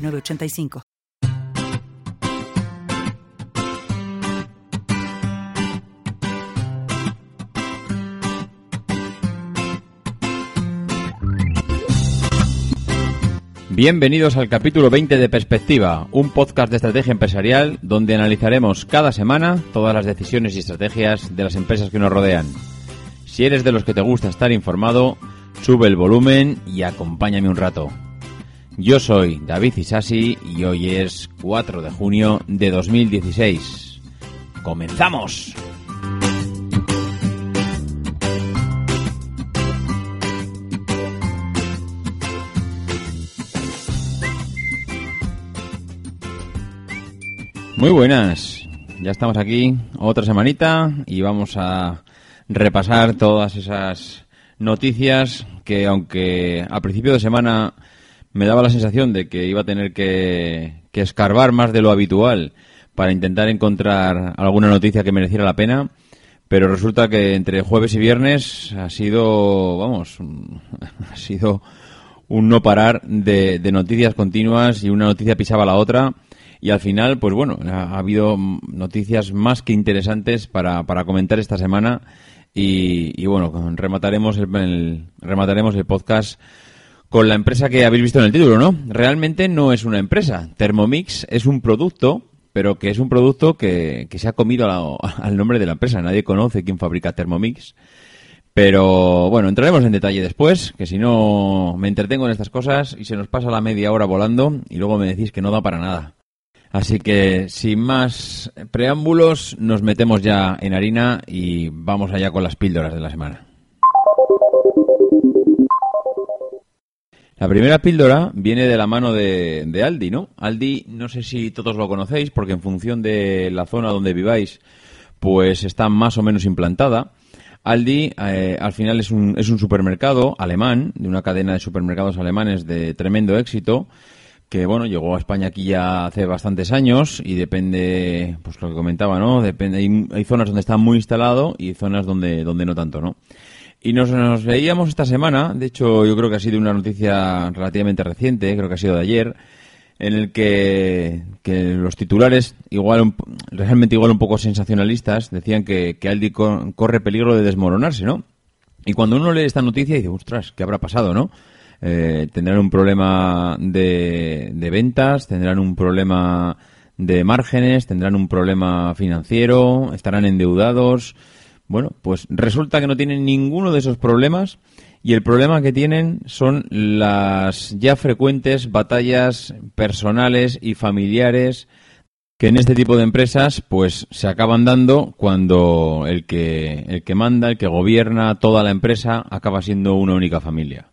985. Bienvenidos al capítulo 20 de Perspectiva, un podcast de estrategia empresarial donde analizaremos cada semana todas las decisiones y estrategias de las empresas que nos rodean. Si eres de los que te gusta estar informado, sube el volumen y acompáñame un rato. Yo soy David Isasi y hoy es 4 de junio de 2016. ¡Comenzamos! Muy buenas, ya estamos aquí otra semanita y vamos a repasar todas esas noticias que aunque a principio de semana me daba la sensación de que iba a tener que, escarbar más de lo habitual para intentar encontrar alguna noticia que mereciera la pena, pero resulta que entre jueves y viernes ha sido, vamos, ha sido un no parar de, noticias continuas y una noticia pisaba la otra. Y al final, pues bueno, ha, habido noticias más que interesantes para, para comentar esta semana. Y, bueno, remataremos el, remataremos el podcast con la empresa que habéis visto en el título, ¿no? Realmente no es una empresa. Thermomix es un producto, pero que es un producto que, se ha comido al nombre de la empresa. Nadie conoce quién fabrica Thermomix. Pero bueno, entraremos en detalle después, que si no me entretengo en estas cosas y se nos pasa la media hora volando y luego me decís que no da para nada. Así que sin más preámbulos, nos metemos ya en harina y vamos allá con las píldoras de la semana. La primera píldora viene de la mano de, Aldi, ¿no? Aldi, no sé si todos lo conocéis, porque en función de la zona donde viváis, pues está más o menos implantada. Aldi, eh, al final, es un, es un supermercado alemán, de una cadena de supermercados alemanes de tremendo éxito, que, bueno, llegó a España aquí ya hace bastantes años y depende, pues lo que comentaba, ¿no? Depende, hay, hay zonas donde está muy instalado y zonas donde, donde no tanto, ¿no? Y nos, nos veíamos esta semana, de hecho yo creo que ha sido una noticia relativamente reciente, creo que ha sido de ayer, en el que, los titulares, igual realmente igual un poco sensacionalistas, decían que, que Aldi corre peligro de desmoronarse, ¿no? Y cuando uno lee esta noticia dice, ostras, ¿qué habrá pasado, no? Eh, tendrán un problema de, de ventas, tendrán un problema de márgenes, tendrán un problema financiero, estarán endeudados, bueno, pues resulta que no tienen ninguno de esos problemas y el problema que tienen son las ya frecuentes batallas personales y familiares que en este tipo de empresas pues se acaban dando cuando el que el que manda, el que gobierna toda la empresa acaba siendo una única familia.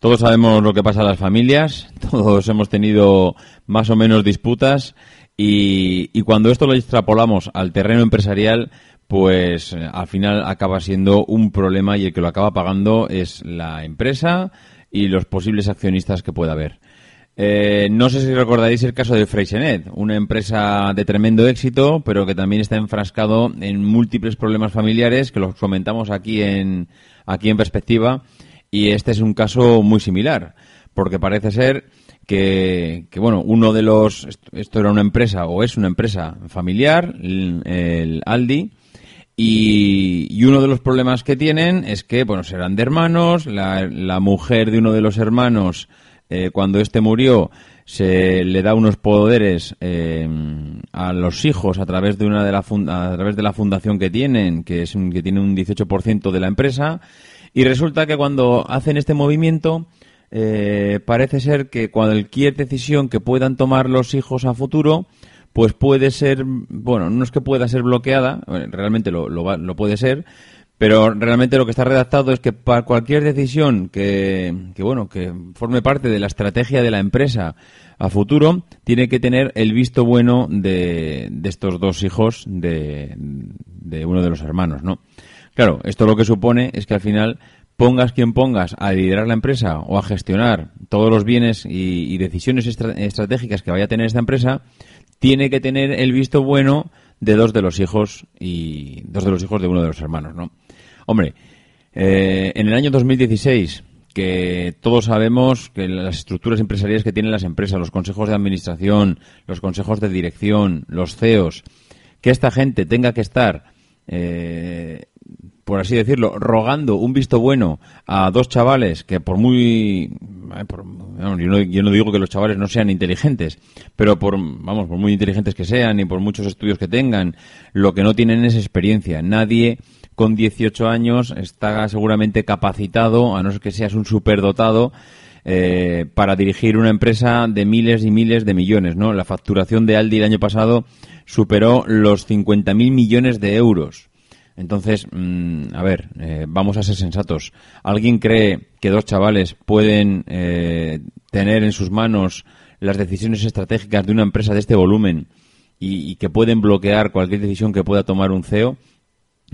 Todos sabemos lo que pasa a las familias, todos hemos tenido más o menos disputas y, y cuando esto lo extrapolamos al terreno empresarial, pues eh, al final acaba siendo un problema y el que lo acaba pagando es la empresa y los posibles accionistas que pueda haber. Eh, no sé si recordaréis el caso de Freixenet, una empresa de tremendo éxito, pero que también está enfrascado en múltiples problemas familiares que los comentamos aquí en aquí en perspectiva y este es un caso muy similar, porque parece ser que, que bueno, uno de los esto era una empresa o es una empresa familiar, el Aldi, y, uno de los problemas que tienen es que, bueno, serán de hermanos, la, mujer de uno de los hermanos, eh, cuando éste murió, se le da unos poderes eh, a los hijos a través de una de la a través de la fundación que tienen, que es un, que tiene un 18% de la empresa, y resulta que cuando hacen este movimiento eh, parece ser que cualquier decisión que puedan tomar los hijos a futuro pues puede ser, bueno, no es que pueda ser bloqueada, realmente lo, lo, lo puede ser, Pero realmente lo que está redactado es que para cualquier decisión que, que, bueno, que forme parte de la estrategia de la empresa a futuro, tiene que tener el visto bueno de, de estos dos hijos de, de uno de los hermanos, ¿no? Claro, esto lo que supone es que al final pongas quien pongas a liderar la empresa o a gestionar todos los bienes y, decisiones estratégicas que vaya a tener esta empresa, tiene que tener el visto bueno de dos de los hijos y dos de los hijos de uno de los hermanos, ¿no? Hombre, eh, en el año 2016 que todos sabemos que las estructuras empresariales que tienen las empresas, los consejos de administración, los consejos de dirección, los CEOs, que esta gente tenga que estar eh, por así decirlo, rogando un visto bueno a dos chavales que por muy... Eh, yo, no, digo que los chavales no sean inteligentes, pero por, vamos, por muy inteligentes que sean y por muchos estudios que tengan, lo que no tienen es experiencia. Nadie con 18 años está seguramente capacitado, a no ser que seas un superdotado, eh, para dirigir una empresa de miles y miles de millones, ¿no? La facturación de Aldi el año pasado superó los 50.000 millones de euros. Entonces, mm, a ver, eh, vamos a ser sensatos. ¿Alguien cree que dos chavales pueden eh, tener en sus manos las decisiones estratégicas de una empresa de este volumen y, que pueden bloquear cualquier decisión que pueda tomar un CEO?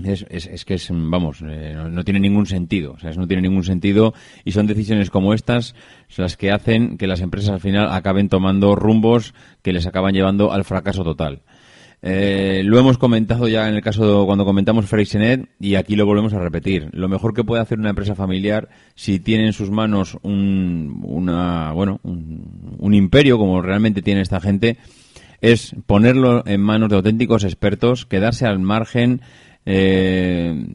Es, es, que es, vamos, eh, no, tiene ningún sentido. O sea, no tiene ningún sentido y son decisiones como estas las que hacen que las empresas al final acaben tomando rumbos que les acaban llevando al fracaso total. Eh, lo hemos comentado ya en el caso de cuando comentamos Freixenet y aquí lo volvemos a repetir. Lo mejor que puede hacer una empresa familiar si tiene en sus manos un, una, bueno, un, imperio como realmente tiene esta gente es ponerlo en manos de auténticos expertos, quedarse al margen. Eh,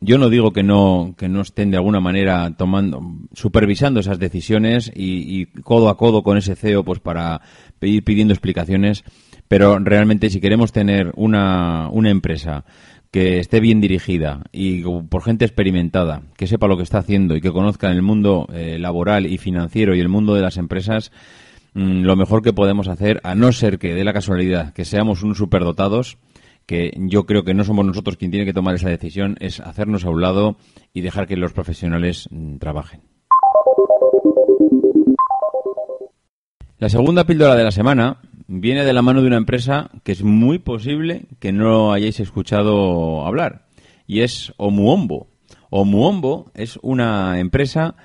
yo no digo que no que no estén de alguna manera tomando supervisando esas decisiones y, y codo a codo con ese CEO pues para ir pidiendo explicaciones pero realmente si queremos tener una, una empresa que esté bien dirigida y por gente experimentada, que sepa lo que está haciendo y que conozca el mundo eh, laboral y financiero y el mundo de las empresas, mm, lo mejor que podemos hacer, a no ser que dé la casualidad que seamos unos superdotados, que yo creo que no somos nosotros quien tiene que tomar esa decisión, es hacernos a un lado y dejar que los profesionales mm, trabajen. La segunda píldora de la semana viene de la mano de una empresa que es muy posible que no hayáis escuchado hablar, y es Omuombo. Omuombo es una empresa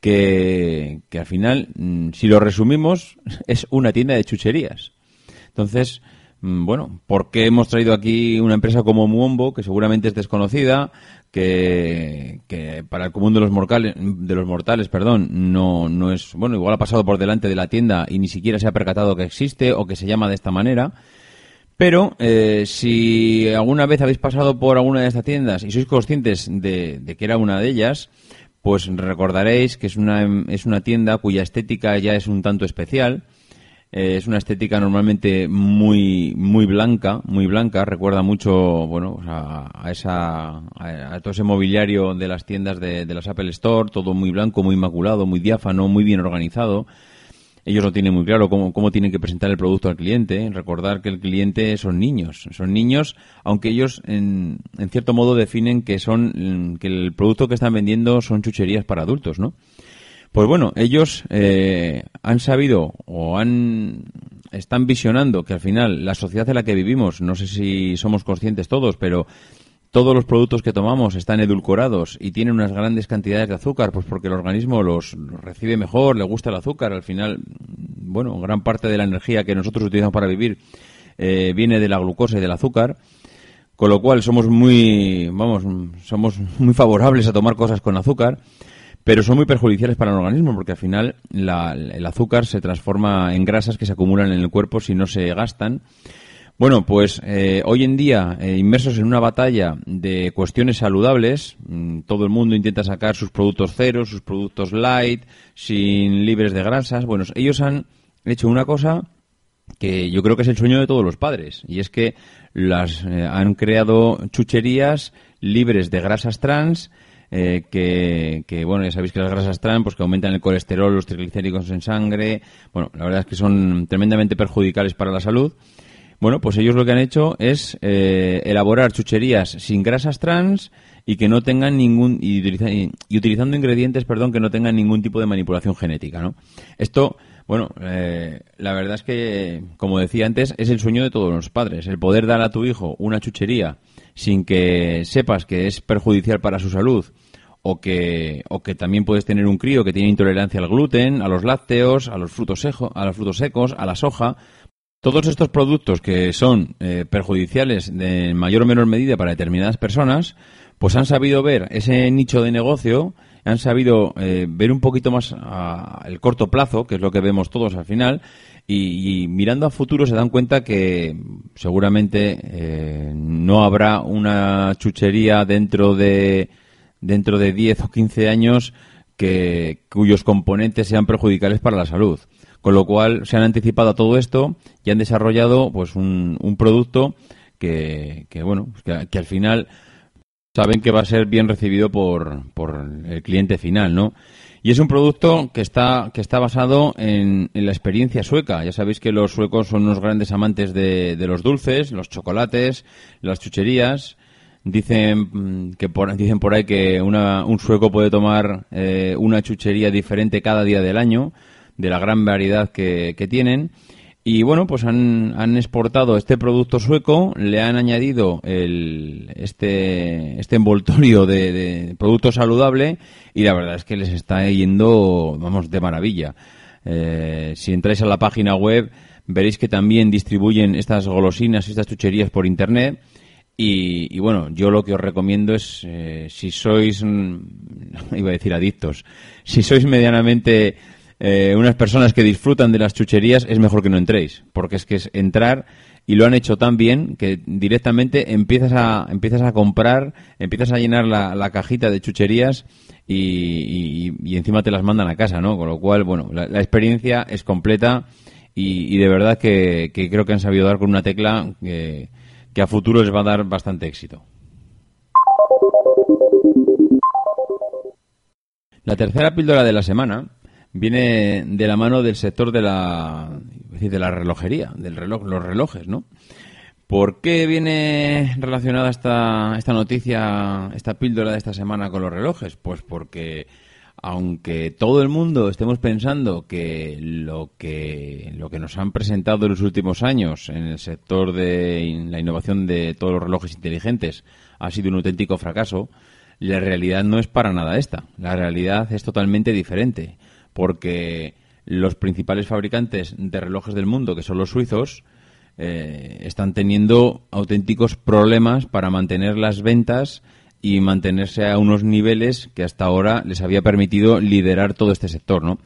que, que al final, mm, si lo resumimos, es una tienda de chucherías. Entonces, bueno, ¿por qué hemos traído aquí una empresa como Muombo, que seguramente es desconocida, que, que, para el común de los mortales, de los mortales, perdón, no, no es, bueno, igual ha pasado por delante de la tienda y ni siquiera se ha percatado que existe o que se llama de esta manera. Pero eh, si alguna vez habéis pasado por alguna de estas tiendas y sois conscientes de, de que era una de ellas, pues recordaréis que es una, es una tienda cuya estética ya es un tanto especial eh, es una estética normalmente muy muy blanca, muy blanca. Recuerda mucho, bueno, a, esa a, todo ese mobiliario de las tiendas de, de las Apple Store, todo muy blanco, muy inmaculado, muy diáfano, muy bien organizado. Ellos lo tienen muy claro cómo, cómo tienen que presentar el producto al cliente. Recordar que el cliente son niños, son niños, aunque ellos en, en cierto modo definen que son que el producto que están vendiendo son chucherías para adultos, ¿no? Pues bueno, ellos eh, han sabido o han están visionando que al final la sociedad en la que vivimos, no sé si somos conscientes todos, pero todos los productos que tomamos están edulcorados y tienen unas grandes cantidades de azúcar, pues porque el organismo los, recibe mejor, le gusta el azúcar. Al final, bueno, gran parte de la energía que nosotros utilizamos para vivir eh, viene de la glucosa y del azúcar. Con lo cual somos muy, vamos, somos muy favorables a tomar cosas con azúcar pero son muy perjudiciales para el organismo porque al final el azúcar se transforma en grasas que se acumulan en el cuerpo si no se gastan. Bueno, pues eh, hoy en día, eh, inmersos en una batalla de cuestiones saludables, mm, todo el mundo intenta sacar sus productos cero, sus productos light, sin libres de grasas. Bueno, ellos han hecho una cosa que yo creo que es el sueño de todos los padres, y es que las eh, han creado chucherías libres de grasas trans eh, que, bueno, ya sabéis que las grasas trans, pues que aumentan el colesterol, los triglicéridos en sangre, bueno, la verdad es que son tremendamente perjudiciales para la salud. Bueno, pues ellos lo que han hecho es eh, elaborar chucherías sin grasas trans y que no tengan ningún y, utilizando ingredientes, perdón, que no tengan ningún tipo de manipulación genética, ¿no? Esto, bueno, eh, la verdad es que, como decía antes, es el sueño de todos los padres, el poder dar a tu hijo una chuchería sin que sepas que es perjudicial para su salud o que, o que también puedes tener un crío que tiene intolerancia al gluten, a los lácteos, a los frutos, a los frutos secos, a la soja. Todos estos productos que son eh, perjudiciales de mayor o menor medida para determinadas personas, pues han sabido ver ese nicho de negocio, han sabido eh, ver un poquito más el corto plazo, que es lo que vemos todos al final, y, mirando a futuro se dan cuenta que seguramente eh, no habrá una chuchería dentro de dentro de 10 o 15 años que, cuyos componentes sean perjudiciales para la salud. Con lo cual se han anticipado a todo esto y han desarrollado pues un, producto que, que bueno, que, al final saben que va a ser bien recibido por, por el cliente final, ¿no? Y es un producto que está, que está basado en, en, la experiencia sueca. Ya sabéis que los suecos son unos grandes amantes de, de los dulces, los chocolates, las chucherías. Dicen mm, que por, dicen por ahí que un sueco puede tomar eh, una chuchería diferente cada día del año, de la gran variedad que, tienen. Y bueno, pues han, han, exportado este producto sueco, le han añadido el, este, este envoltorio de, producto saludable y la verdad es que les está yendo, vamos, de maravilla. Eh, si entráis a la página web, veréis que también distribuyen estas golosinas y estas chucherías por internet y, bueno, yo lo que os recomiendo es, eh, si sois, iba a decir adictos, si sois medianamente eh, unas personas que disfrutan de las chucherías, es mejor que no entréis, porque es que es entrar y lo han hecho tan bien que directamente empiezas a, empiezas a comprar, empiezas a llenar la, cajita de chucherías y, y, encima te las mandan a casa, ¿no? Con lo cual, bueno, la, experiencia es completa y, de verdad que, que, creo que han sabido dar con una tecla que que a futuro les va a dar bastante éxito. La tercera píldora de la semana viene de la mano del sector de la, de la relojería, del reloj, los relojes, ¿no? ¿Por qué viene relacionada esta, esta noticia, esta píldora de esta semana con los relojes? Pues porque aunque todo el mundo estemos pensando que lo que lo que nos han presentado en los últimos años en el sector de la innovación de todos los relojes inteligentes ha sido un auténtico fracaso, la realidad no es para nada esta. La realidad es totalmente diferente, porque los principales fabricantes de relojes del mundo, que son los suizos, eh, están teniendo auténticos problemas para mantener las ventas y mantenerse a unos niveles que hasta ahora les había permitido liderar todo este sector, ¿no?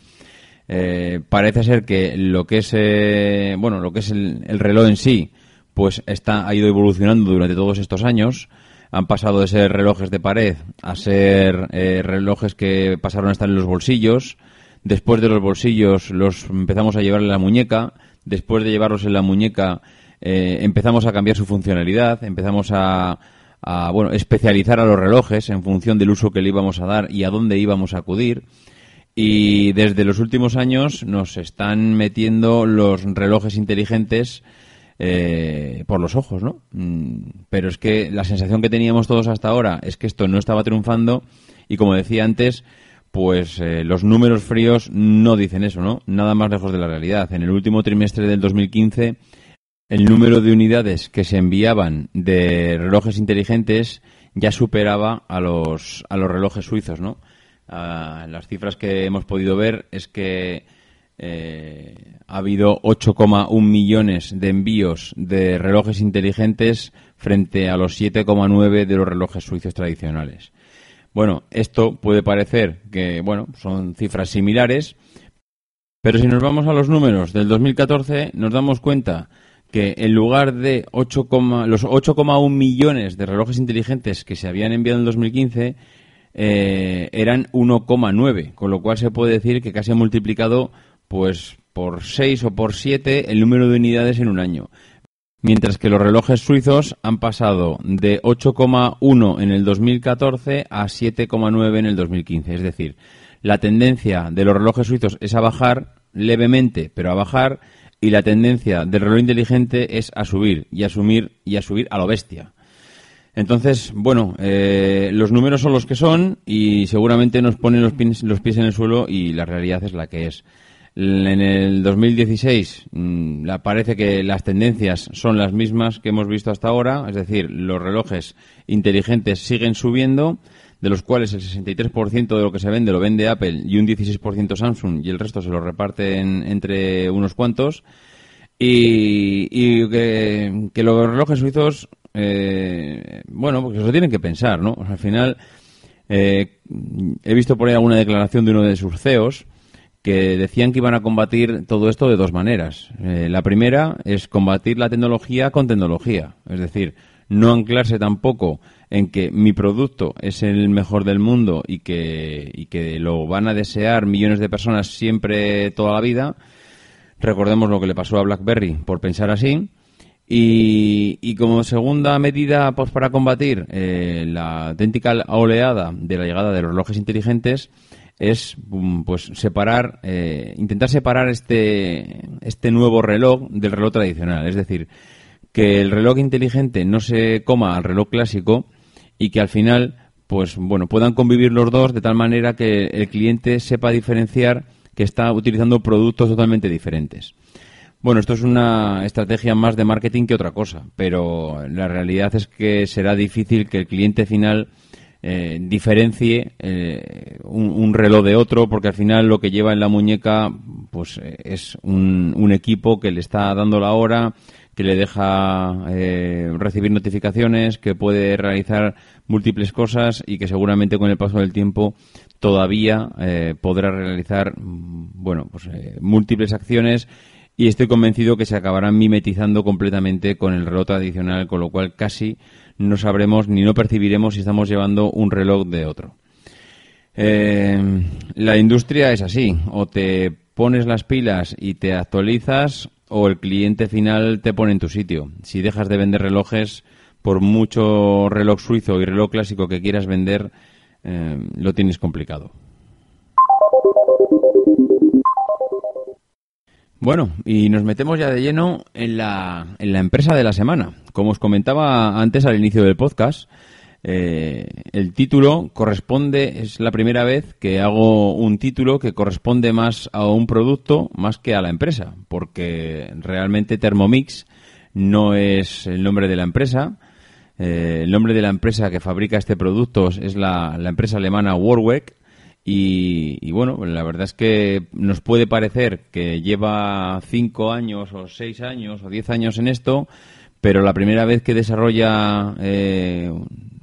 Eh, parece ser que lo que es eh, bueno lo que es el, reloj en sí pues está ha ido evolucionando durante todos estos años han pasado de ser relojes de pared a ser eh, relojes que pasaron a estar en los bolsillos después de los bolsillos los empezamos a llevar en la muñeca después de llevarlos en la muñeca empezamos a cambiar su funcionalidad empezamos a a bueno, especializar a los relojes en función del uso que le íbamos a dar y a dónde íbamos a acudir. Y desde los últimos años nos están metiendo los relojes inteligentes eh, por los ojos, ¿no? Mm, pero es que la sensación que teníamos todos hasta ahora es que esto no estaba triunfando y como decía antes, pues eh, los números fríos no dicen eso, ¿no? Nada más lejos de la realidad. En el último trimestre del 2015 el número de unidades que se enviaban de relojes inteligentes ya superaba a los, a los relojes suizos, ¿no? Ah, las cifras que hemos podido ver es que eh, ha habido 8,1 millones de envíos de relojes inteligentes frente a los 7,9 de los relojes suizos tradicionales. Bueno, esto puede parecer que, bueno, son cifras similares, pero si nos vamos a los números del 2014, nos damos cuenta que en lugar de 8, los 8,1 millones de relojes inteligentes que se habían enviado en 2015, eh, eran 1,9, con lo cual se puede decir que casi ha multiplicado pues por 6 o por 7 el número de unidades en un año. Mientras que los relojes suizos han pasado de 8,1 en el 2014 a 7,9 en el 2015. Es decir, la tendencia de los relojes suizos es a bajar levemente, pero a bajar y la tendencia del reloj inteligente es a subir y a subir y a subir a lo bestia. Entonces, bueno, eh, los números son los que son y seguramente nos ponen los pies, los pies en el suelo y la realidad es la que es. En el 2016 mmm, parece que las tendencias son las mismas que hemos visto hasta ahora, es decir, los relojes inteligentes siguen subiendo, de los cuales el 63% de lo que se vende lo vende Apple y un 16% Samsung y el resto se lo reparten entre unos cuantos. Y, que, los relojes suizos, eh, bueno, porque eso tienen que pensar, ¿no? Al final, eh, he visto por ahí alguna declaración de uno de sus CEOs que decían que iban a combatir todo esto de dos maneras. Eh, la primera es combatir la tecnología con tecnología, es decir, no anclarse tampoco en que mi producto es el mejor del mundo y que, y que lo van a desear millones de personas siempre toda la vida. Recordemos lo que le pasó a BlackBerry por pensar así. Y, y como segunda medida pues, para combatir eh, la auténtica oleada de la llegada de los relojes inteligentes, es mm, pues separar, eh, intentar separar este, este nuevo reloj del reloj tradicional. Es decir, que el reloj inteligente no se coma al reloj clásico y que al final, pues bueno, puedan convivir los dos de tal manera que el cliente sepa diferenciar que está utilizando productos totalmente diferentes. Bueno, esto es una estrategia más de marketing que otra cosa, pero la realidad es que será difícil que el cliente final eh, diferencie eh, un, reloj de otro, porque al final lo que lleva en la muñeca pues eh, es un, equipo que le está dando la hora, que le deja recibir notificaciones, que puede realizar múltiples cosas y que seguramente con el paso del tiempo todavía podrá realizar bueno pues múltiples acciones. Y estoy convencido que se acabarán mimetizando completamente con el reloj tradicional, con lo cual casi no sabremos ni no percibiremos si estamos llevando un reloj de otro. Eh, la industria es así, o te pones las pilas y te actualizas, o el cliente final te pone en tu sitio. Si dejas de vender relojes, por mucho reloj suizo y reloj clásico que quieras vender, eh, lo tienes complicado. Bueno, y nos metemos ya de lleno en la, en la empresa de la semana. Como os comentaba antes al inicio del podcast, eh, el título corresponde, es la primera vez que hago un título que corresponde más a un producto más que a la empresa, porque realmente Thermomix no es el nombre de la empresa. Eh, el nombre de la empresa que fabrica este producto es la, la empresa alemana Warwick y, bueno, la verdad es que nos puede parecer que lleva cinco años o seis años o diez años en esto, pero la primera vez que desarrolla eh,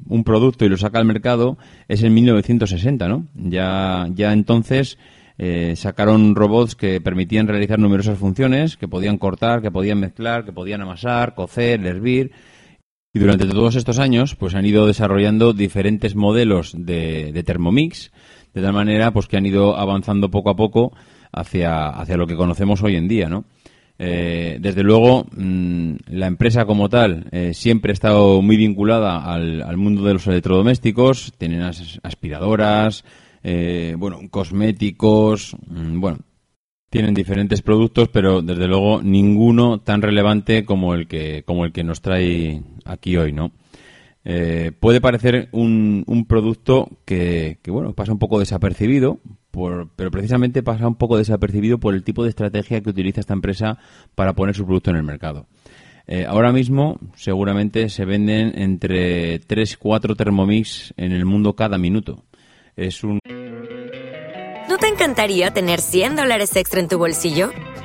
un producto y lo saca al mercado es en 1960, ¿no? Ya, ya entonces eh, sacaron robots que permitían realizar numerosas funciones, que podían cortar, que podían mezclar, que podían amasar, cocer, hervir. Y durante todos estos años, pues han ido desarrollando diferentes modelos de, de Thermomix de tal manera pues que han ido avanzando poco a poco hacia, hacia lo que conocemos hoy en día, ¿no? Eh, desde luego, mm, la empresa como tal eh, siempre ha estado muy vinculada al, mundo de los electrodomésticos. Tienen aspiradoras, eh, bueno, cosméticos, mm, bueno, tienen diferentes productos, pero desde luego ninguno tan relevante como el que como el que nos trae aquí hoy, ¿no? Eh, puede parecer un, un producto que, bueno, pasa un poco desapercibido, por, pero precisamente pasa un poco desapercibido por el tipo de estrategia que utiliza esta empresa para poner su producto en el mercado. Eh, ahora mismo seguramente se venden entre 3 y 4 Thermomix en el mundo cada minuto. Es un... ¿No te encantaría tener 100 dólares extra en tu bolsillo?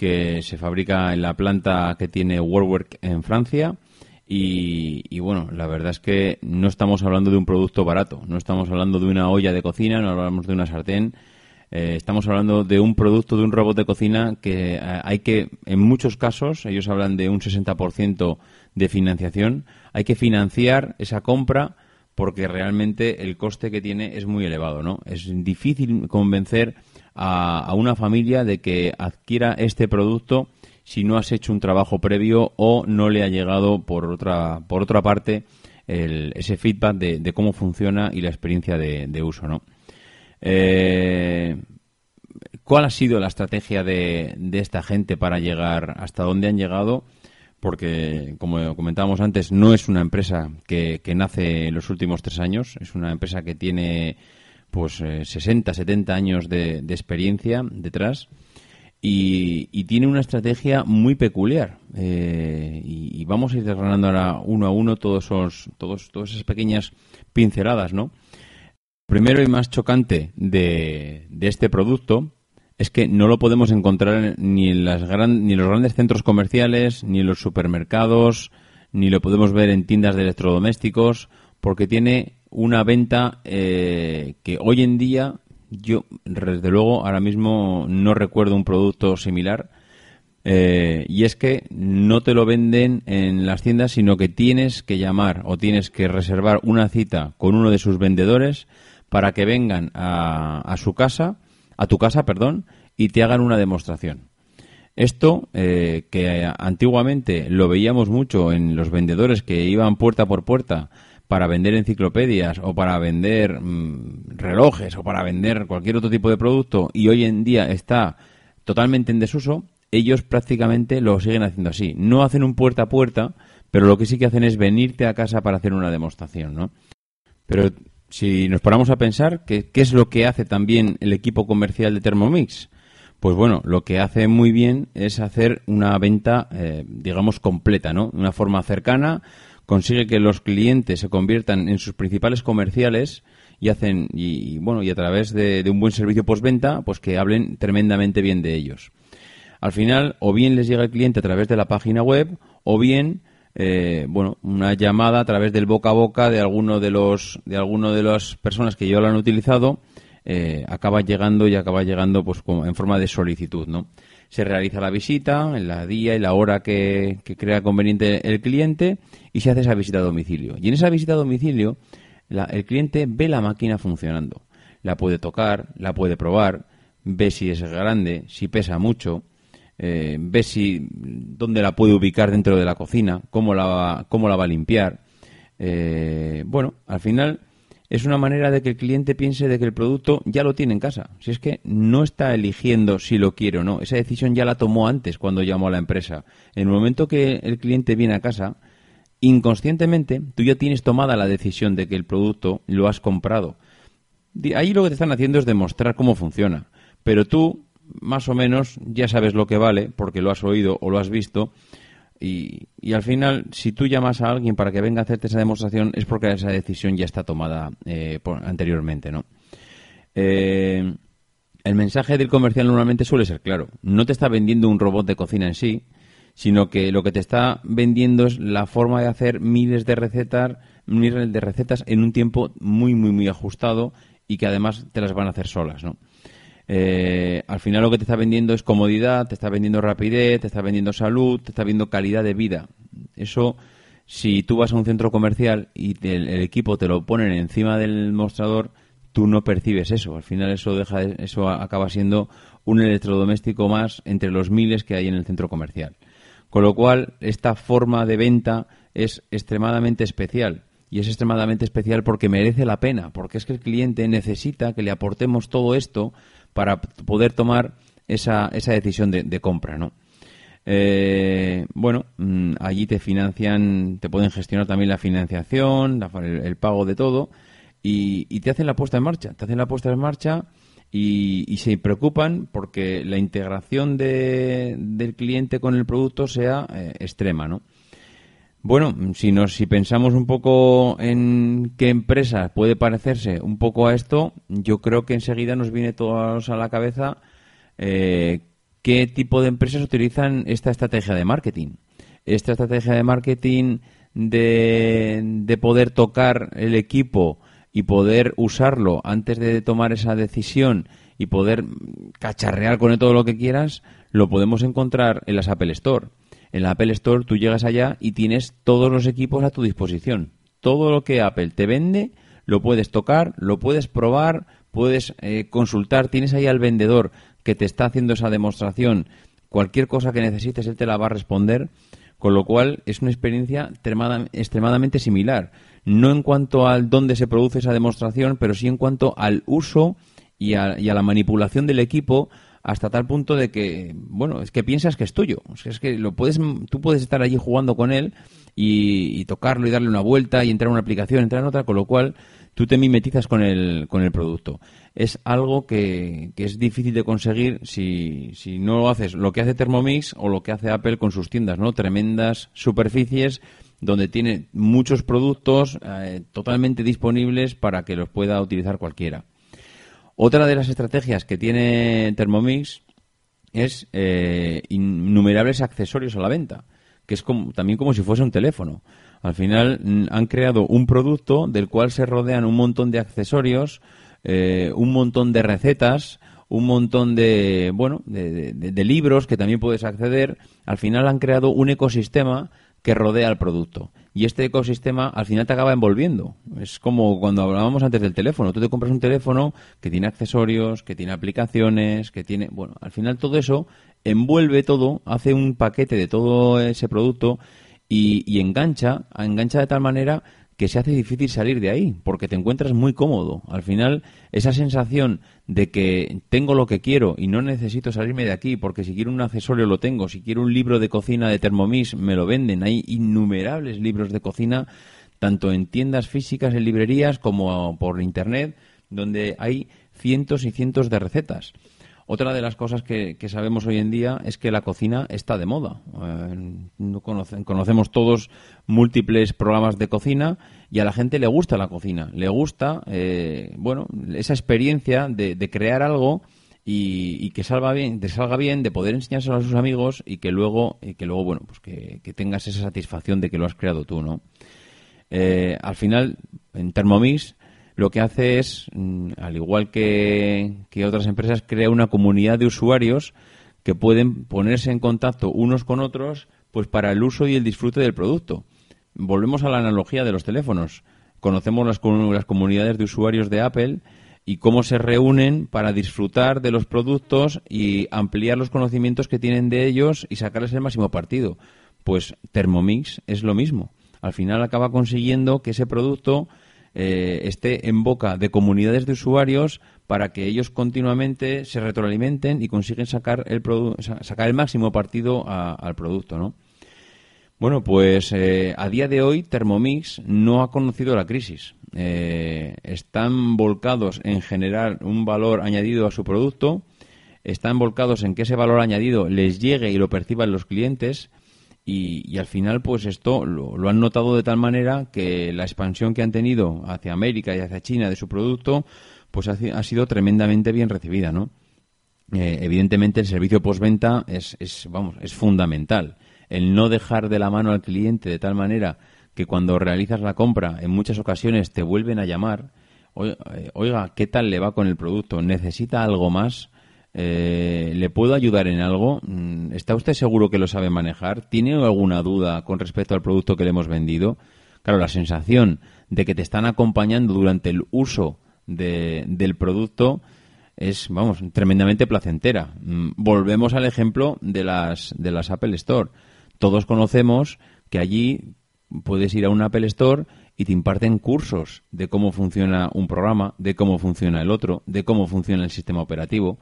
que se fabrica en la planta que tiene WorkWork en Francia. Y, y, bueno, la verdad es que no estamos hablando de un producto barato, no estamos hablando de una olla de cocina, no hablamos de una sartén, eh, estamos hablando de un producto, de un robot de cocina que eh, hay que, en muchos casos, ellos hablan de un 60% de financiación, hay que financiar esa compra porque realmente el coste que tiene es muy elevado, ¿no? Es difícil convencer a, una familia de que adquiera este producto si no has hecho un trabajo previo o no le ha llegado por otra por otra parte el- ese feedback de, cómo funciona y la experiencia de, de uso, ¿no? Eh, ¿Cuál ha sido la estrategia de, de esta gente para llegar hasta donde han llegado? Porque, como comentábamos antes, no es una empresa que, que nace en los últimos tres años, es una empresa que tiene pues eh, 60, 70 años de, de experiencia detrás y, tiene una estrategia muy peculiar. Eh, y, y vamos a ir desgranando ahora uno a uno todos esos, todos, todas esas pequeñas pinceladas, ¿no? Primero y más chocante de, de este producto es que no lo podemos encontrar ni en, las gran- ni en los grandes centros comerciales, ni en los supermercados, ni lo podemos ver en tiendas de electrodomésticos, porque tiene una venta eh, que hoy en día yo, desde luego, ahora mismo no recuerdo un producto similar. Eh, y es que no te lo venden en las tiendas, sino que tienes que llamar o tienes que reservar una cita con uno de sus vendedores para que vengan a, su casa, a tu casa, perdón, y te hagan una demostración. Esto, eh, que antiguamente lo veíamos mucho en los vendedores que iban puerta por puerta para vender enciclopedias o para vender mm, relojes o para vender cualquier otro tipo de producto y hoy en día está totalmente en desuso, ellos prácticamente lo siguen haciendo así. No hacen un puerta a puerta, pero lo que sí que hacen es venirte a casa para hacer una demostración, ¿no? Pero si nos paramos a pensar, ¿qué, qué es lo que hace también el equipo comercial de Thermomix? Pues bueno, lo que hace muy bien es hacer una venta, eh, digamos, completa, ¿no? Una forma cercana, consigue que los clientes se conviertan en sus principales comerciales y hacen, y, bueno, y a través de, de un buen servicio postventa, pues que hablen tremendamente bien de ellos. Al final, o bien les llega el cliente a través de la página web, o bien eh, bueno, una llamada a través del boca a boca de alguno de los de alguno de las personas que ya lo han utilizado eh, acaba llegando y acaba llegando pues como en forma de solicitud, ¿no? Se realiza la visita en la día y la hora que, que crea conveniente el cliente y se hace esa visita a domicilio. Y en esa visita a domicilio la- el cliente ve la máquina funcionando, la puede tocar, la puede probar, ve si es grande, si pesa mucho, eh, ve si dónde la puede ubicar dentro de la cocina, cómo la va, cómo la va a limpiar. Eh, bueno, al final es una manera de que el cliente piense de que el producto ya lo tiene en casa. Si es que no está eligiendo si lo quiere o no. Esa decisión ya la tomó antes cuando llamó a la empresa. En el momento que el cliente viene a casa, inconscientemente tú ya tienes tomada la decisión de que el producto lo has comprado. Ahí lo que te están haciendo es demostrar cómo funciona. Pero tú, más o menos, ya sabes lo que vale, porque lo has oído o lo has visto. Y, y al final, si tú llamas a alguien para que venga a hacerte esa demostración, es porque esa decisión ya está tomada eh, anteriormente, ¿no? Eh, el mensaje del comercial normalmente suele ser claro. No te está vendiendo un robot de cocina en sí, sino que lo que te está vendiendo es la forma de hacer miles de recetas, miles de recetas en un tiempo muy, muy, muy ajustado y que además te las van a hacer solas, ¿no? Eh, al final lo que te está vendiendo es comodidad, te está vendiendo rapidez, te está vendiendo salud, te está vendiendo calidad de vida. Eso, si tú vas a un centro comercial y te- el, equipo te lo ponen encima del mostrador, tú no percibes eso. Al final eso deja, de- eso acaba siendo un electrodoméstico más entre los miles que hay en el centro comercial. Con lo cual, esta forma de venta es extremadamente especial. Y es extremadamente especial porque merece la pena, porque es que el cliente necesita que le aportemos todo esto para poder tomar esa, esa decisión de, compra, ¿no? Eh, bueno, mm, allí te financian, te pueden gestionar también la financiación, el, pago de todo y, te hacen la puesta en marcha. Te hacen la puesta en marcha y, y se preocupan porque la integración de- del cliente con el producto sea eh, extrema, ¿no? Bueno, si nos si pensamos un poco en qué empresa puede parecerse un poco a esto, yo creo que enseguida nos viene todos a la cabeza eh, qué tipo de empresas utilizan esta estrategia de marketing. Esta estrategia de marketing de, de poder tocar el equipo y poder usarlo antes de tomar esa decisión y poder cacharrear con él todo lo que quieras, lo podemos encontrar en las Apple Store. En la Apple Store tú llegas allá y tienes todos los equipos a tu disposición. Todo lo que Apple te vende lo puedes tocar, lo puedes probar, puedes eh, consultar, tienes ahí al vendedor que te está haciendo esa demostración. Cualquier cosa que necesites, él te la va a responder, con lo cual es una experiencia extremada- extremadamente similar. No en cuanto al dónde se produce esa demostración, pero sí en cuanto al uso y a, y a la manipulación del equipo hasta tal punto de que, bueno, es que piensas que es tuyo. Es que lo puedes, tú puedes estar allí jugando con él y, y tocarlo y darle una vuelta y entrar en una aplicación, entrar en otra, con lo cual tú te mimetizas con el, con el producto. Es algo que, que es difícil de conseguir si, si no lo haces lo que hace Thermomix o lo que hace Apple con sus tiendas, ¿no? Tremendas superficies donde tiene muchos productos eh, totalmente disponibles para que los pueda utilizar cualquiera. Otra de las estrategias que tiene Thermomix es eh, innumerables accesorios a la venta, que es como, también como si fuese un teléfono. Al final mm, han creado un producto del cual se rodean un montón de accesorios, eh, un montón de recetas, un montón de bueno de, libros que también puedes acceder. Al final han creado un ecosistema que rodea al producto. Y este ecosistema al final te acaba envolviendo. Es como cuando hablábamos antes del teléfono. Tú te compras un teléfono que tiene accesorios, que tiene aplicaciones, que tiene... Bueno, al final todo eso envuelve todo, hace un paquete de todo ese producto y, y engancha, engancha de tal manera que se hace difícil salir de ahí, porque te encuentras muy cómodo. Al final, esa sensación de que tengo lo que quiero y no necesito salirme de aquí, porque si quiero un accesorio lo tengo, si quiero un libro de cocina de Thermomix me lo venden. Hay innumerables libros de cocina, tanto en tiendas físicas, en librerías, como por internet, donde hay cientos y cientos de recetas. Otra de las cosas que, que sabemos hoy en día es que la cocina está de moda. Eh, no conocen- conocemos todos múltiples programas de cocina y a la gente le gusta la cocina. Le gusta, eh, bueno, esa experiencia de, de crear algo y, y que salga bien, te salga bien, de poder enseñárselo a sus amigos y que luego, y que luego, bueno, pues que, que tengas esa satisfacción de que lo has creado tú, ¿no? Eh, al final, en Thermomix, lo que hace es, mm, al igual que, que otras empresas, crea una comunidad de usuarios que pueden ponerse en contacto unos con otros pues para el uso y el disfrute del producto. Volvemos a la analogía de los teléfonos. Conocemos las, las comunidades de usuarios de Apple y cómo se reúnen para disfrutar de los productos y ampliar los conocimientos que tienen de ellos y sacarles el máximo partido. Pues Thermomix es lo mismo. Al final acaba consiguiendo que ese producto eh, esté en boca de comunidades de usuarios para que ellos continuamente se retroalimenten y consiguen sacar el, sacar el máximo partido a- al producto, ¿no? Bueno, pues eh, a día de hoy Thermomix no ha conocido la crisis. Eh, están volcados en generar un valor añadido a su producto, están volcados en que ese valor añadido les llegue y lo perciban los clientes y, al final pues esto lo, han notado de tal manera que la expansión que han tenido hacia América y hacia China de su producto pues ha, si- ha sido tremendamente bien recibida, ¿no? Eh, evidentemente el servicio postventa es, es, vamos, es fundamental. El no dejar de la mano al cliente de tal manera que cuando realizas la compra en muchas ocasiones te vuelven a llamar, "Oi- eh, oiga, ¿qué tal le va con el producto? ¿Necesita algo más? Eh, ¿Le puedo ayudar en algo? Mm, ¿Está usted seguro que lo sabe manejar? ¿Tiene alguna duda con respecto al producto que le hemos vendido? Claro, la sensación de que te están acompañando durante el uso de- del producto es, vamos, tremendamente placentera. Mm, Volvemos al ejemplo de las, de las Apple Store. Todos conocemos que allí puedes ir a un Apple Store y te imparten cursos de cómo funciona un programa, de cómo funciona el otro, de cómo funciona el sistema operativo.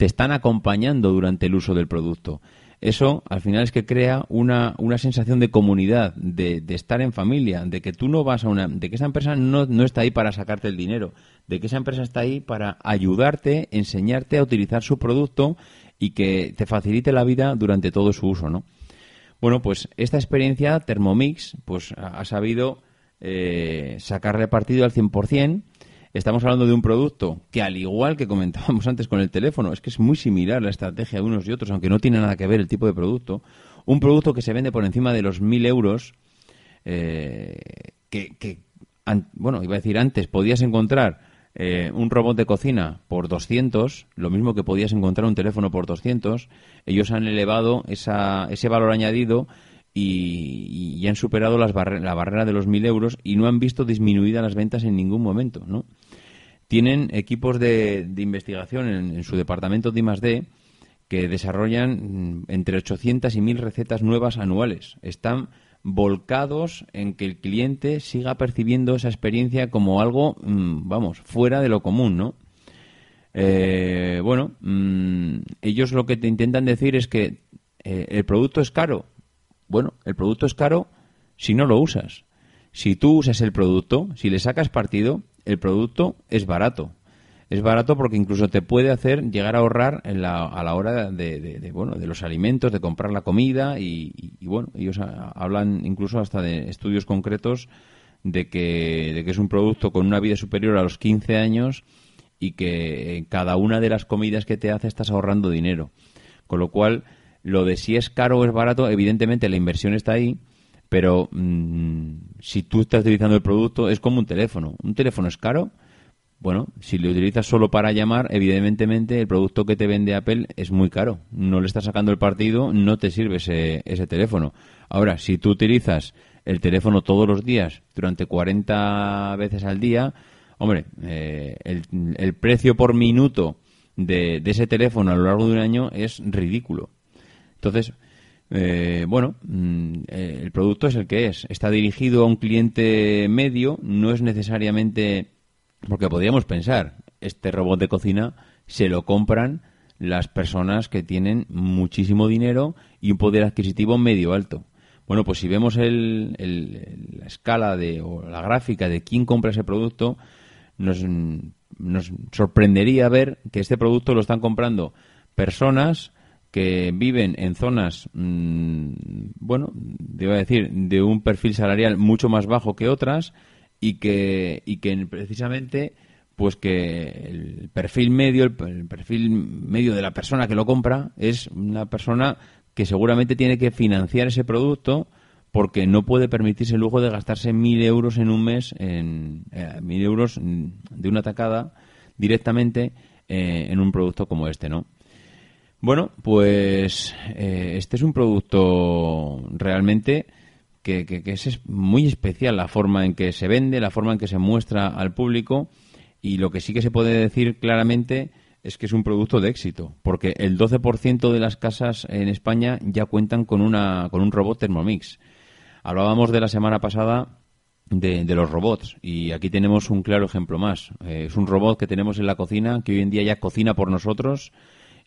Te están acompañando durante el uso del producto. eso al final es que crea una, una sensación de comunidad, de, de, estar en familia, de que tú no vas a una, de que esa empresa no, no está ahí para sacarte el dinero, de que esa empresa está ahí para ayudarte, enseñarte a utilizar su producto y que te facilite la vida durante todo su uso, ¿no? Bueno, pues esta experiencia Thermomix, pues ha sabido eh, sacarle partido al 100%. Estamos hablando de un producto que, al igual que comentábamos antes con el teléfono, es que es muy similar la estrategia de unos y otros, aunque no tiene nada que ver el tipo de producto. Un producto que se vende por encima de los 1.000 euros, eh, que, que bueno, iba a decir antes, podías encontrar eh, un robot de cocina por 200, lo mismo que podías encontrar un teléfono por 200, ellos han elevado esa, ese valor añadido y, y han superado la barrera de los 1.000 euros y no han visto disminuidas las ventas en ningún momento, ¿no? Tienen equipos de, investigación en, su departamento de I+.D. que desarrollan mm, entre 800 y 1.000 recetas nuevas anuales. Están volcados en que el cliente siga percibiendo esa experiencia como algo, mmm, vamos, fuera de lo común, ¿no? Eh, bueno, mmm, ellos lo que te intentan decir es que eh, el producto es caro, bueno, el producto es caro si no lo usas. Si tú usas el producto, si le sacas partido, el producto es barato. Es barato porque incluso te puede hacer llegar a ahorrar en la, a la hora de, de, de, bueno, de los alimentos, de comprar la comida y, y, bueno, ellos hablan incluso hasta de estudios concretos de que, de que es un producto con una vida superior a los 15 años y que en cada una de las comidas que te hace estás ahorrando dinero. Con lo cual, lo de si es caro o es barato, evidentemente la inversión está ahí, pero mmm, si tú estás utilizando el producto es como un teléfono. Un teléfono es caro. Bueno, si lo utilizas solo para llamar, evidentemente el producto que te vende Apple es muy caro. No le estás sacando el partido, no te sirve ese, ese teléfono. Ahora, si tú utilizas el teléfono todos los días, durante 40 veces al día, hombre, eh, el, el, precio por minuto de, de, ese teléfono a lo largo de un año es ridículo. Entonces, eh, bueno, mm, eh, el producto es el que es. Está dirigido a un cliente medio, no es necesariamente. Porque podríamos pensar, este robot de cocina se lo compran las personas que tienen muchísimo dinero y un poder adquisitivo medio alto. Bueno, pues si vemos el, el, la escala de, o la gráfica de quién compra ese producto, nos, nos sorprendería ver que este producto lo están comprando personas que viven en zonas, mmm, bueno, debo decir, de un perfil salarial mucho más bajo que otras y que, y que precisamente pues que el perfil medio, el, el, perfil medio de la persona que lo compra es una persona que seguramente tiene que financiar ese producto porque no puede permitirse el lujo de gastarse mil euros en un mes, en eh, mil euros de una tacada directamente eh, en un producto como este, ¿no? Bueno, pues eh, este es un producto realmente que, es muy especial la forma en que se vende, la forma en que se muestra al público y lo que sí que se puede decir claramente es que es un producto de éxito, porque el 12% de las casas en España ya cuentan con, una, con un robot Thermomix. Hablábamos de la semana pasada de, de, los robots y aquí tenemos un claro ejemplo más. Eh, es un robot que tenemos en la cocina que hoy en día ya cocina por nosotros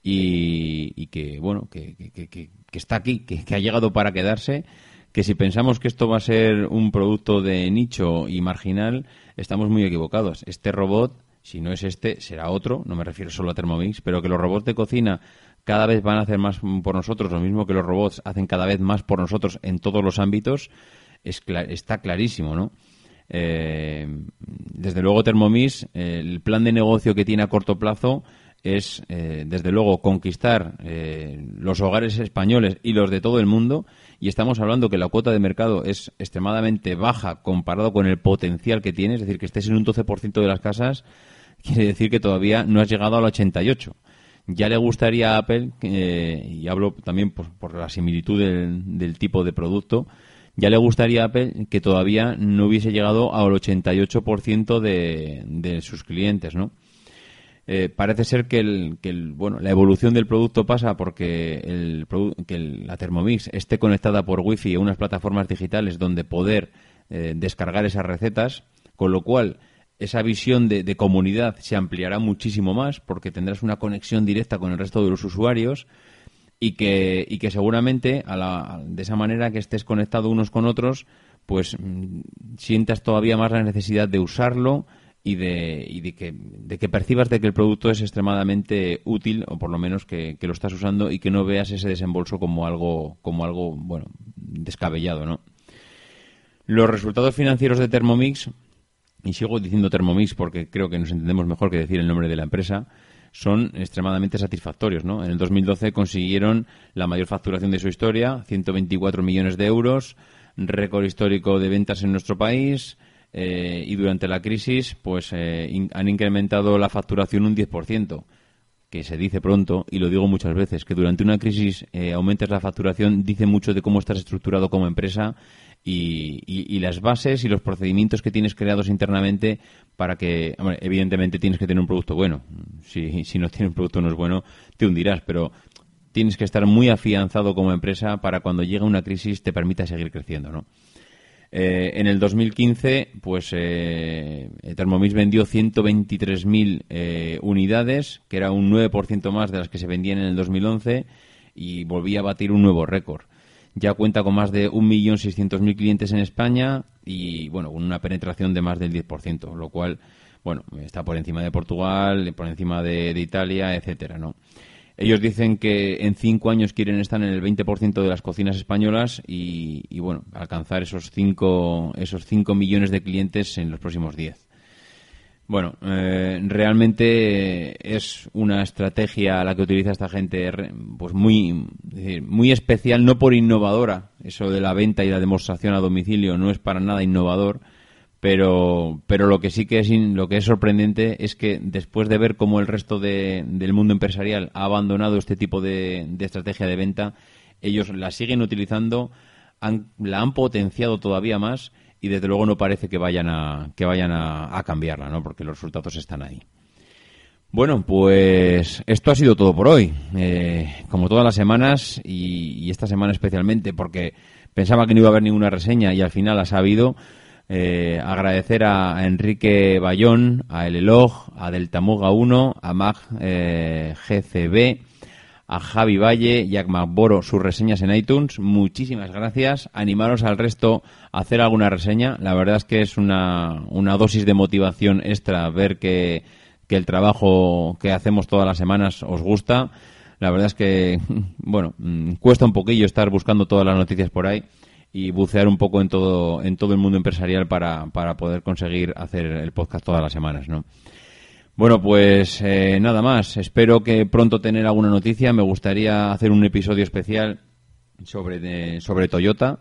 y, que, bueno, que, que, que, está aquí, que, ha llegado para quedarse, que si pensamos que esto va a ser un producto de nicho y marginal, estamos muy equivocados. Este robot, si no es este, será otro, no me refiero solo a Thermomix, pero que los robots de cocina cada vez van a hacer más por nosotros, lo mismo que los robots hacen cada vez más por nosotros en todos los ámbitos, es está clarísimo, ¿no? Eh, desde luego Thermomix, el plan de negocio que tiene a corto plazo es, eh, desde luego, conquistar eh, los hogares españoles y los de todo el mundo. Y estamos hablando que la cuota de mercado es extremadamente baja comparado con el potencial que tiene. Es decir, que estés en un 12% de las casas, quiere decir que todavía no has llegado al 88%. Ya le gustaría a Apple, eh, y hablo también por, por la similitud del, del, tipo de producto, ya le gustaría a Apple que todavía no hubiese llegado al 88% de, de sus clientes, ¿no? Eh, parece ser que, el, que el, bueno, la evolución del producto pasa porque el, que la Thermomix esté conectada por Wi-Fi a unas plataformas digitales donde poder eh, descargar esas recetas, con lo cual esa visión de, de, comunidad se ampliará muchísimo más porque tendrás una conexión directa con el resto de los usuarios. y que, y que seguramente a la, de esa manera que estés conectado unos con otros, pues mm, sientas todavía más la necesidad de usarlo y de, y de, que, de que percibas de que el producto es extremadamente útil o por lo menos que, lo estás usando y que no veas ese desembolso como algo, como algo bueno, descabellado, ¿no? Los resultados financieros de Thermomix, y sigo diciendo Thermomix porque creo que nos entendemos mejor que decir el nombre de la empresa, son extremadamente satisfactorios. ¿no? En el 2012 consiguieron la mayor facturación de su historia, 124 millones de euros, récord histórico de ventas en nuestro país eh, y durante la crisis pues eh, han incrementado la facturación un 10% que se dice pronto, y lo digo muchas veces, que durante una crisis eh, aumentes la facturación, dice mucho de cómo estás estructurado como empresa y, las bases y los procedimientos que tienes creados internamente para que, evidentemente tienes que tener un producto bueno. Si, si no tienes un producto no es bueno, te hundirás, pero tienes que estar muy afianzado como empresa para cuando llega una crisis te permita seguir creciendo, ¿no? Eh, en el 2015, pues eh, Thermomix vendió 123.000 eh, unidades, que era un 9% más de las que se vendían en el 2011 y volvía a batir un nuevo récord ya cuenta con más de 1.600.000 clientes en España y, bueno, con una penetración de más del 10%, lo cual, bueno, está por encima de Portugal, por encima de, Italia, etcétera, ¿no? Ellos dicen que en cinco años quieren estar en el 20% de las cocinas españolas y, bueno, alcanzar esos 5 esos cinco millones de clientes en los próximos 10. Bueno, eh, realmente es una estrategia la que utiliza esta gente pues muy, muy especial, no por innovadora. Eso de la venta y la demostración a domicilio no es para nada innovador, pero, pero lo que sí que es, lo que es sorprendente es que después de ver cómo el resto del mundo empresarial ha abandonado este tipo de, de estrategia de venta, ellos la siguen utilizando, han, la han potenciado todavía más y desde luego no parece que vayan a, que vayan a, cambiarla, ¿no? Porque los resultados están ahí. Bueno, pues esto ha sido todo por hoy. Eh, como todas las semanas, y, esta semana especialmente, porque pensaba que no iba a haber ninguna reseña y al final ha sabido. Eh, agradecer a, Enrique Bayón, a El Elog, a Deltamuga 1, a Mag eh, GCB, a Javi Valle y a Boro sus reseñas en iTunes. Muchísimas gracias. Animaros al resto a hacer alguna reseña. La verdad es que es una, una dosis de motivación extra ver que, que el trabajo que hacemos todas las semanas os gusta. La verdad es que, bueno, mm, cuesta un poquillo estar buscando todas las noticias por ahí y bucear un poco en todo, en todo el mundo empresarial para, para poder conseguir hacer el podcast todas las semanas, ¿no? Bueno, pues eh, nada más. Espero que pronto tener alguna noticia. Me gustaría hacer un episodio especial sobre, sobre Toyota.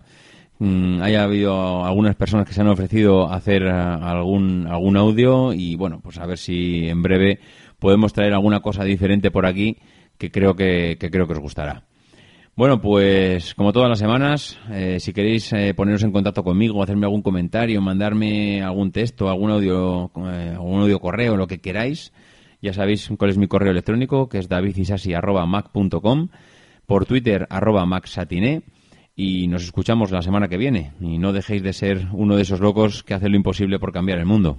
Mm, haya habido algunas personas que se han ofrecido hacer eh, algún, algún audio y bueno, pues a ver si en breve podemos traer alguna cosa diferente por aquí que creo que, que creo que os gustará. Bueno, pues como todas las semanas, eh, si queréis eh, poneros en contacto conmigo, hacerme algún comentario, mandarme algún texto, algún audio, eh, algún audio correo, lo que queráis, ya sabéis cuál es mi correo electrónico, que es davidisasi.mac.com, por Twitter, arroba y nos escuchamos la semana que viene. Y no dejéis de ser uno de esos locos que hacen lo imposible por cambiar el mundo.